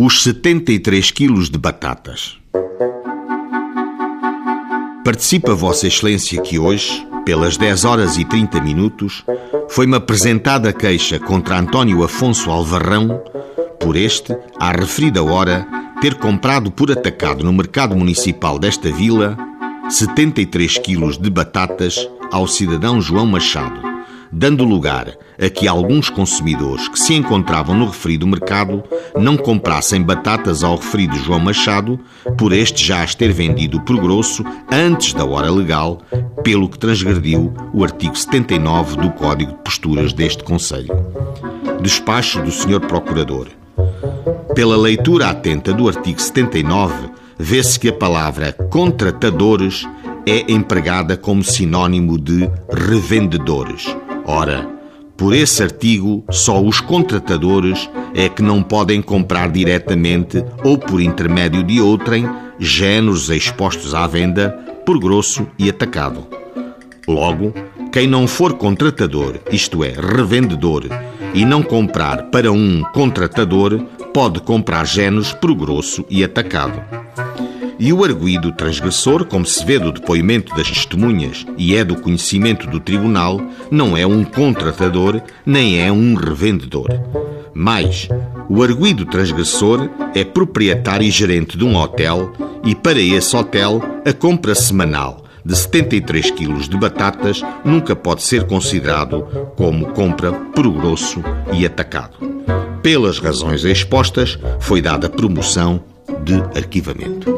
os 73 quilos de batatas. Participa Vossa Excelência que hoje, pelas 10 horas e 30 minutos, foi-me apresentada queixa contra António Afonso Alvarrão, por este, à referida hora, ter comprado por atacado no mercado municipal desta vila 73 quilos de batatas ao cidadão João Machado dando lugar a que alguns consumidores que se encontravam no referido mercado não comprassem batatas ao referido João Machado, por este já as ter vendido por grosso antes da hora legal, pelo que transgrediu o artigo 79 do Código de Posturas deste Conselho. Despacho do Sr. Procurador. Pela leitura atenta do artigo 79, vê-se que a palavra contratadores é empregada como sinónimo de revendedores Ora, por esse artigo, só os contratadores é que não podem comprar diretamente ou por intermédio de outrem géneros expostos à venda por grosso e atacado. Logo, quem não for contratador, isto é, revendedor, e não comprar para um contratador, pode comprar géneros por grosso e atacado. E o arguído transgressor, como se vê do depoimento das testemunhas e é do conhecimento do tribunal, não é um contratador nem é um revendedor. Mais, o arguído transgressor é proprietário e gerente de um hotel e, para esse hotel, a compra semanal de 73 quilos de batatas nunca pode ser considerado como compra por grosso e atacado. Pelas razões expostas, foi dada promoção de arquivamento.